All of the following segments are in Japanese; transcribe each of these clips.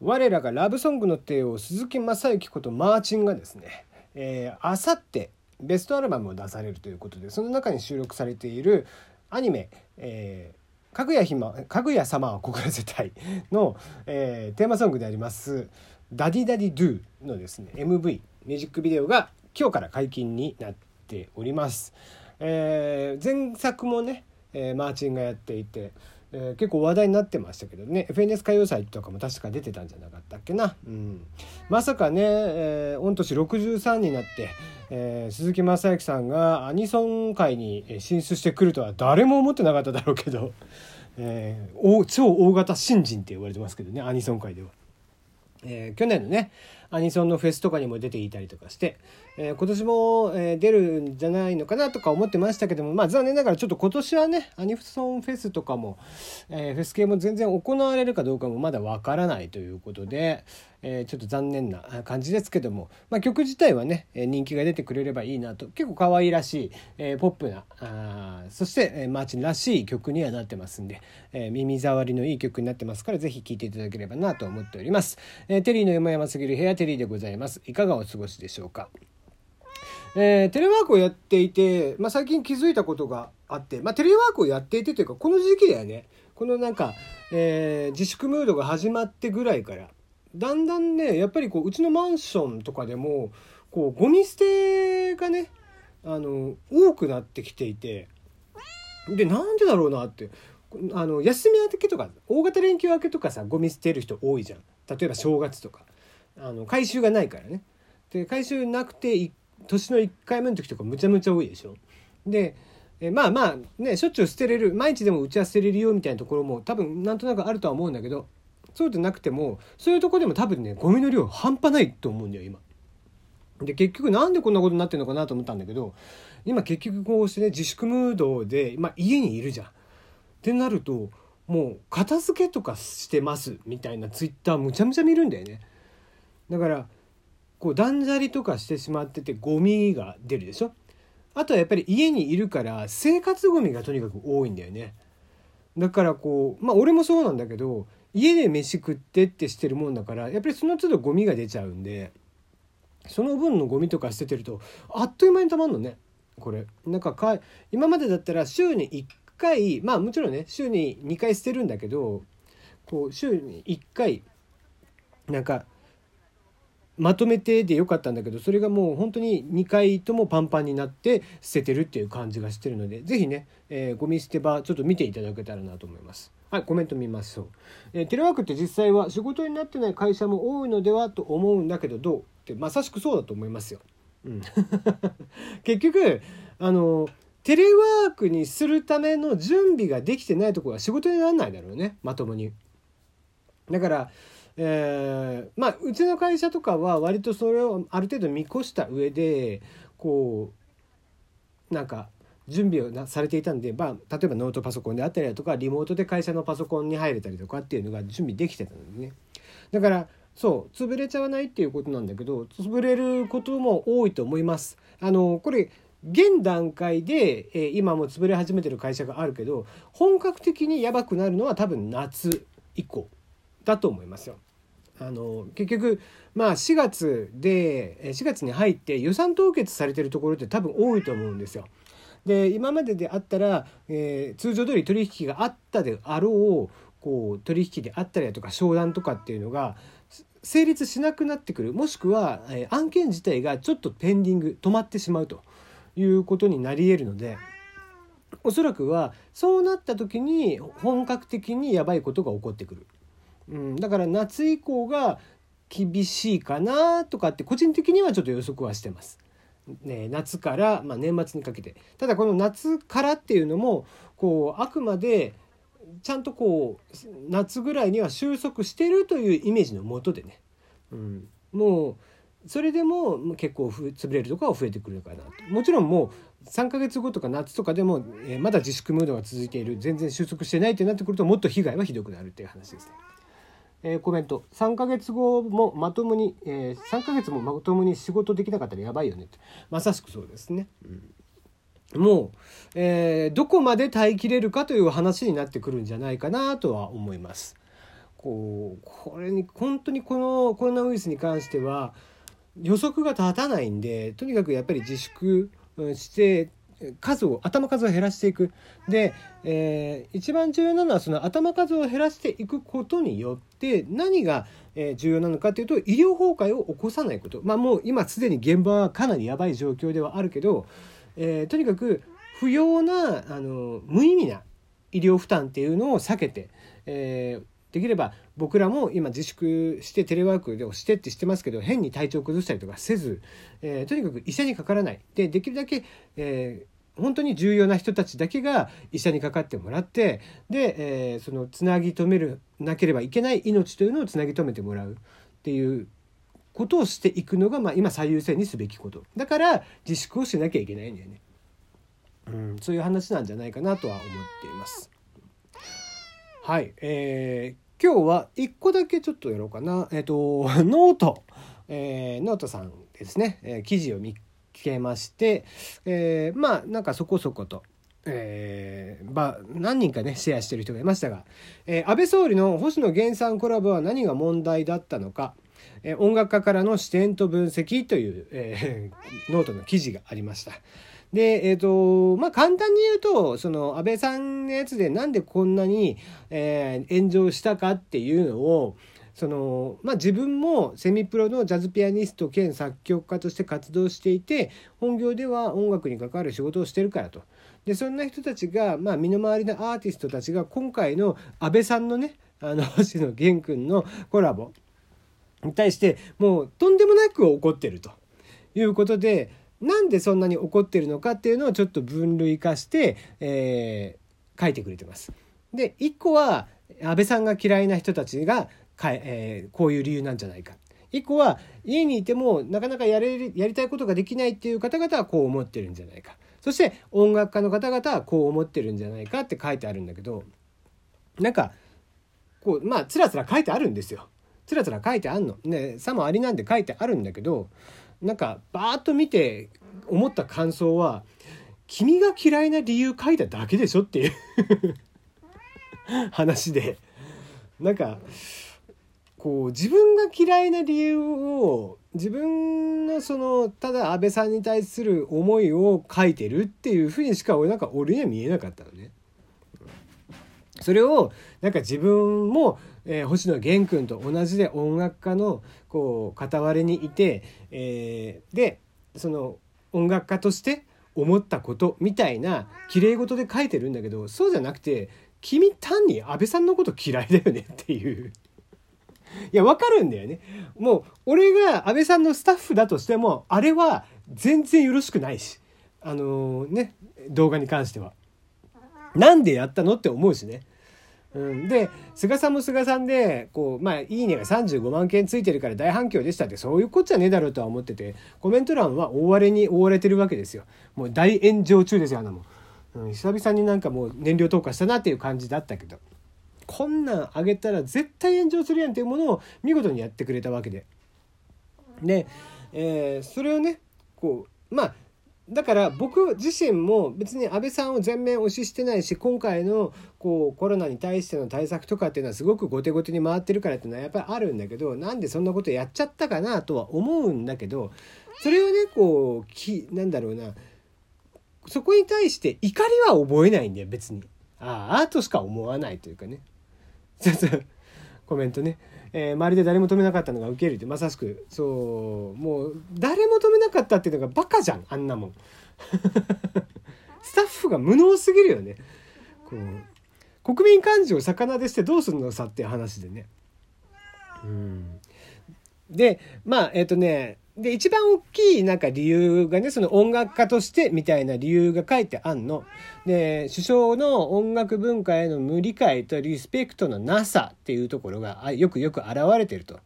我らがラブソングの帝王鈴木雅之ことマーチンがですねあさってベストアルバムを出されるということでその中に収録されているアニメ「えー、かぐやひまかぐや様は告らせたいの」えー、テーマソングであります「 DADDY DADDY DO」のですね MV ミュージックビデオが今日から解禁になっております。えー、前作もね、えー、マーチンがやっていてえー、結構話題になってましたけどね。FNS 歌謡祭とかも確か出てたんじゃなかったっけな、うん、まさかね、えー、御年63になって、えー、鈴木雅之さんがアニソン界に進出してくるとは誰も思ってなかっただろうけど、えー、超大型新人って言われてますけどねアニソン界では。えー、去年のねアニソンのフェスとかにも出ていたりとかして、えー、今年も、えー、出るんじゃないのかなとか思ってましたけどもまあ残念ながらちょっと今年はねアニソンフェスとかも、えフェス系も全然行われるかどうかもまだわからないということで、えちょっと残念な感じですけども、まあ、曲自体はね人気が出てくれればいいなと結構可愛らしい、えポップなあそして、えマーチンらしい曲にはなってますんで、え耳障りのいい曲になってますから是非聴いていただければなと思っております。えテリーの山々すぎる部屋テリーでございます。いかがお過ごしでしょうか？えー、テレワークをやっていて、まあ、最近気づいたことがあって、まあ、テレワークをやっていてというか、この時期だよね。このなんか、えー、自粛ムードが始まってぐらいから、だんだんね、やっぱりこう、うちのマンションとかでも、こう、ゴミ捨てがね、あの、多くなってきていて、で、なんでだろうなって。あの、休み明けとか、大型連休明けとかさ、ゴミ捨てる人多いじゃん。例えば正月とか。あの回収がないからねで回収なくて年の1回目の時とかむちゃむちゃ多いでしょでえまあまあねしょっちゅう捨てれる毎日でもうちは捨てれるよみたいなところも多分なんとなくあるとは思うんだけどそうでなくてもそういうとこでも多分ねゴミの量半端ないと思うんだよ今。で結局なんでこんなことになってるのかなと思ったんだけど今結局こうしてね自粛ムードで、まあ、家にいるじゃん。ってなるともう片付けとかしてますみたいなツイッターむちゃむちゃ見るんだよね。だからこう断捨離とかしてしまっててゴミが出るでしょ？あとはやっぱり家にいるから生活ゴミがとにかく多いんだよねだからこうまあ俺もそうなんだけど家で飯食ってってしてるもんだからやっぱりその都度ゴミが出ちゃうんでその分のゴミとか捨ててるとあっという間にたまんのねこれなんかか今までだったら週に1回まあもちろんね週に2回捨てるんだけどこう週に1回なんかまとめてでよかったんだけどそれがもう本当に2回ともパンパンになって捨ててるっていう感じがしてるので是非ね、えー、ゴミ捨て場ちょっと見ていただけたらなと思います。はい、コメント見ましょう、えー、テレワークって実際は仕事になってない会社も多いのではと思うんだけどどうってまさしくそうだと思いますよ。うん、結局あのテレワークにするための準備ができてないところは仕事にならないだろうねまともに。だからえー、まあうちの会社とかは割とそれをある程度見越した上でこうなんか準備をなされていたんで、まあ、例えばノートパソコンであったりだとかリモートで会社のパソコンに入れたりとかっていうのが準備できてたのでねだからそう潰れちゃわないっていうことなんだけど潰れることも多いと思います。あのこれ現段階で、えー、今も潰れ始めてる会社があるけど本格的にやばくなるのは多分夏以降だと思いますよ。あの結局まあ4月で4月に入って予算凍結されてるところって多分多いと思うんですよ。で今までであったら、えー、通常通り取引があったであろうこう取引であったりだとか商談とかっていうのが成立しなくなってくるもしくは、えー、案件自体がちょっとペンディング止まってしまうということになり得るのでおそらくはそうなった時に本格的にやばいことが起こってくる。うん、だから夏以降が厳しいかなとかって個人的にはちょっと予測はしてます。ね、夏から、まあ、年末にかけて。ただこの夏からっていうのもこうあくまでちゃんとこう夏ぐらいには収束してるというイメージのもとでね、うん、もうそれでも結構潰れるとかは増えてくるかなと。もちろんもう3ヶ月後とか夏とかでも、え、まだ自粛ムードが続いている。全然収束してないってなってくるともっと被害はひどくなるっていう話ですね。えー、コメント3ヶ月後もまともに、えー、3ヶ月もまともに仕事できなかったらやばいよねってまさしくそうですね。うん、もう、えー、どこまで耐えきれるかという話になってくるんじゃないかなとは思います。こうこれに本当にこのコロナウイルスに関しては予測が立たないんでとにかくやっぱり自粛して数を頭数を減らしていく。で、えー、一番重要なのはその頭数を減らしていくことによって何が重要なのかというと医療崩壊を起こさないこと。まあもう今すでに現場はかなりやばい状況ではあるけど、えー、とにかく不要なあの無意味な医療負担っていうのを避けて、えーできれば僕らも今自粛してテレワークをしてってしてますけど変に体調崩したりとかせず、えー、とにかく医者にかからない。でできるだけ、えー、本当に重要な人たちだけが医者にかかってもらってで、えー、そのつなぎ止めるなければいけない命というのをつなぎ止めてもらうっていうことをしていくのが、まあ、今最優先にすべきこと。だから自粛をしなきゃいけないんだよね、うん、そういう話なんじゃないかなとは思っています。はい、えー、今日は1個だけちょっとやろうかな。えっ、ー、と、note、えー、ノートさんですね、えー、記事を見つけまして、えー、まあ、なんかそこそこと、えー、まあ、何人かね、シェアしてる人がいましたが、えー、安倍総理の星野源さんコラボは何が問題だったのか、えー、音楽家からの視点と分析という、えー、ノートの記事がありました。で、えっ、ー、と、まあ、簡単に言うと、その安倍さんのやつでなんでこんなに、えー、炎上したかっていうのを、そのまあ、自分もセミプロのジャズピアニスト兼作曲家として活動していて本業では音楽に関わる仕事をしてるからと。でそんな人たちが、まあ、身の回りのアーティストたちが今回の安倍さんのねあの星野源君のコラボに対してもうとんでもなく怒ってるということでなんでそんなに怒ってるのかっていうのをちょっと分類化して、えー、書いてくれてます。で一個は安倍さんが嫌いな人たちがか、えー、こういう理由なんじゃないか。一個は家にいてもなかなかやれやりたいことができないっていう方々はこう思ってるんじゃないか。そして音楽家の方々はこう思ってるんじゃないかって書いてあるんだけどなんかこうまあつらつら書いてあるんですよ。つらつら書いてあんの。ねさもありなんで書いてあるんだけどなんかバーッと見て思った感想は君が嫌いな理由書いただけでしょっていう 話でなんかこう自分が嫌いな理由を自分のそのただ安倍さんに対する思いを書いてるっていうふうにしか俺なんか俺には見えなかったのね。それをなんか自分もえー、星野源君と同じで音楽家のこう片割れにいて、えー、でその音楽家として思ったことみたいな綺麗事で書いてるんだけどそうじゃなくて君単に安倍さんのこと嫌いだよねっていういやわかるんだよねもう俺が安倍さんのスタッフだとしてもあれは全然よろしくないしあのー、ね動画に関しては。なんでやったのって思うしね。うん、で菅さんも菅さんでこうまあ「いいね」が35万件ついてるから大反響でしたってそういうこっちゃねえだろうとは思っててコメント欄は大荒れに覆われてるわけですよ。もう大炎上中ですよあのもう、ん、久々になんかもう燃料投下したなっていう感じだったけど。こんなんあげたら絶対炎上するやんっていうものを見事にやってくれたわけで。で、えー、それをねこうまあだから僕自身も別に安倍さんを全面推ししてないし今回のこうコロナに対しての対策とかっていうのはすごく後手後手に回ってるからっていうのはやっぱりあるんだけどなんでそんなことやっちゃったかなとは思うんだけどそれをねこうきなんだろうなそこに対して怒りは覚えないんだよ別に。ああアートしか思わないというかね。コメントね。えー、周りで誰も止めなかったのが受けるってまさしく。そう。もう誰も止めなかったっていうのがバカじゃんあんなもん。スタッフが無能すぎるよね。こう国民感情を逆なでしてどうするのさっていう話でね。うん。でまあえっ、ー、とねで、一番大きいなんか理由がね、その音楽家としてみたいな理由が書いてあんの。で、首相の音楽文化への無理解とリスペクトのなさっていうところがよくよく現れてると。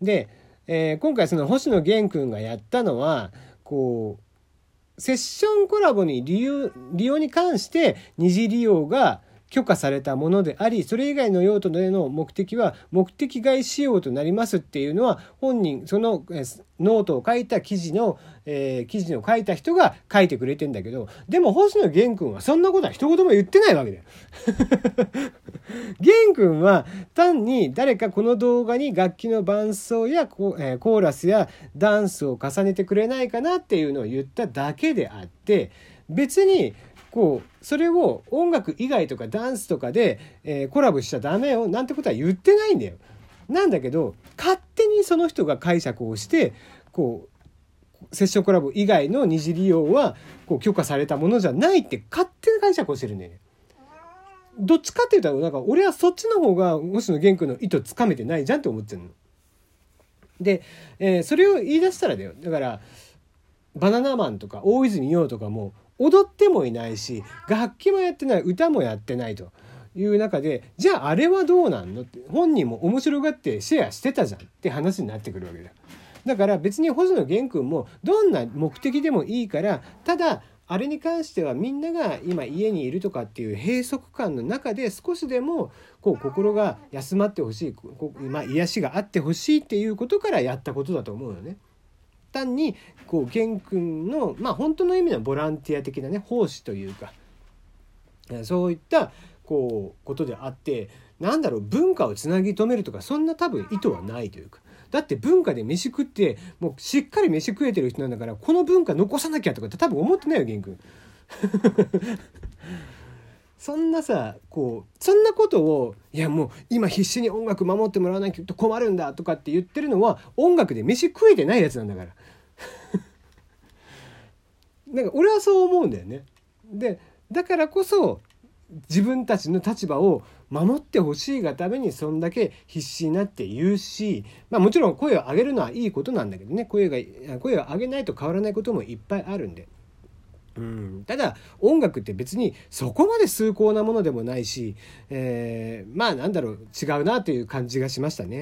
で、えー、今回その星野源君がやったのは、こう、セッションコラボに利用、利用に関して二次利用が許可されたものでありそれ以外の用途での目的は目的外使用となりますっていうのは本人そのノートを書いた記事の、えー、記事を書いた人が書いてくれてんだけどでも星野源君はそんなことは一言も言ってないわけだよ。源君は単に誰かこの動画に楽器の伴奏やコ,、えー、コーラスやダンスを重ねてくれないかなっていうのを言っただけであって別にこうそれを音楽以外とかダンスとかで、えー、コラボしちゃダメよなんてことは言ってないんだよ。なんだけど勝手にその人が解釈をしてこうセッションコラボ以外の二次利用はこう許可されたものじゃないって勝手に解釈をしてるんだよね。どっちかっていうとなんか俺はそっちの方が星野源君の意図つかめてないじゃんって思ってるの。で、えー、それを言い出したらだよだからバナナマンとか大泉洋とかも踊ってもいないし楽器もやってない歌もやってないという中でじゃああれはどうなんのって本人も面白がってシェアしてたじゃんって話になってくるわけだだから別に星野源君もどんな目的でもいいからただあれに関してはみんなが今家にいるとかっていう閉塞感の中で少しでもこう心が休まってほしい、まあ、癒しがあってほしいっていうことからやったことだと思うのね。単にこう玄君のまあ本当の意味のボランティア的なね奉仕というかそういったこうことであってなんだろう文化をつなぎ止めるとかそんな多分意図はないというかだって文化で飯食ってもうしっかり飯食えてる人なんだからこの文化残さなきゃとかって多分思ってないよ玄君。そんなさこうそんなことをいやもう今必死に音楽守ってもらわないと困るんだとかって言ってるのは音楽で飯食えてないやつなんだからなんか俺はそう思うんだよね。でだからこそ自分たちの立場を守ってほしいがためにそんだけ必死になって言うし、まあ、もちろん声を上げるのはいいことなんだけどね声が声を上げないと変わらないこともいっぱいあるんで。うん、ただ音楽って別にそこまで崇高なものでもないし、えー、まあなんだろう違うなという感じがしましたね。